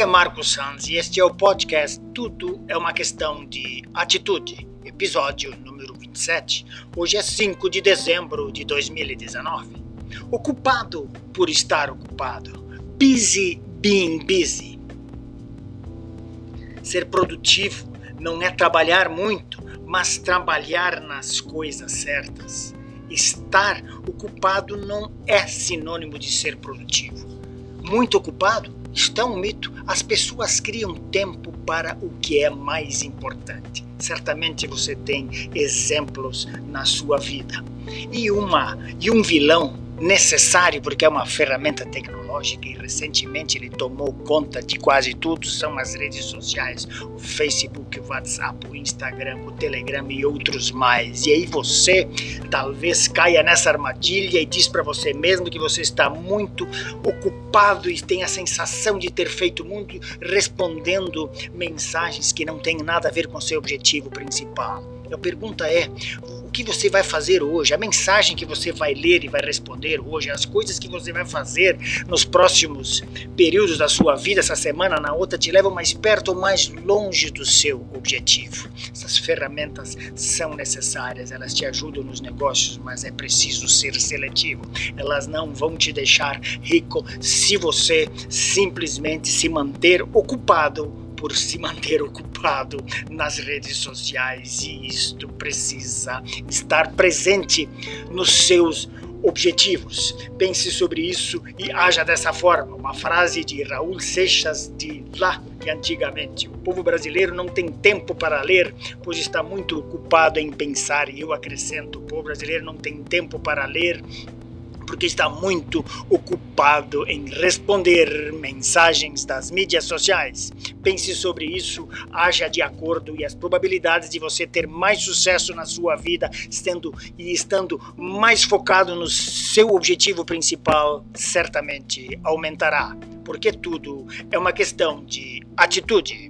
Aqui é Marcos Sanz e este é o podcast Tudo é uma questão de atitude, episódio número 27. Hoje é 5 de dezembro de 2019. Ocupado por estar ocupado. Busy being busy. Ser produtivo não é trabalhar muito, mas trabalhar nas coisas certas. Estar ocupado não é sinônimo de ser produtivo. Muito ocupado está um mito. As pessoas criam tempo para o que é mais importante. Certamente você tem exemplos na sua vida. E uma e um vilão necessário porque é uma ferramenta tecnológica e recentemente ele tomou conta de quase tudo são as redes sociais, o Facebook, o WhatsApp, o Instagram, o Telegram e outros mais. E aí você talvez caia nessa armadilha e diz para você mesmo que você está muito ocupado e tem a sensação de ter feito muito respondendo mensagens que não têm nada a ver com seu objetivo principal. A pergunta é: o que você vai fazer hoje, a mensagem que você vai ler e vai responder hoje, as coisas que você vai fazer nos próximos períodos da sua vida, essa semana, na outra, te levam mais perto ou mais longe do seu objetivo. Essas ferramentas são necessárias, elas te ajudam nos negócios, mas é preciso ser seletivo. Elas não vão te deixar rico se você simplesmente se manter ocupado por se manter ocupado nas redes sociais e isto precisa estar presente nos seus objetivos. Pense sobre isso e haja dessa forma. Uma frase de Raul Seixas de lá que antigamente o povo brasileiro não tem tempo para ler, pois está muito ocupado em pensar. E eu acrescento: o povo brasileiro não tem tempo para ler, porque está muito ocupado em responder mensagens das mídias sociais. Pense sobre isso, haja de acordo e as probabilidades de você ter mais sucesso na sua vida, estando e estando mais focado no seu objetivo principal, certamente aumentará, porque tudo é uma questão de atitude.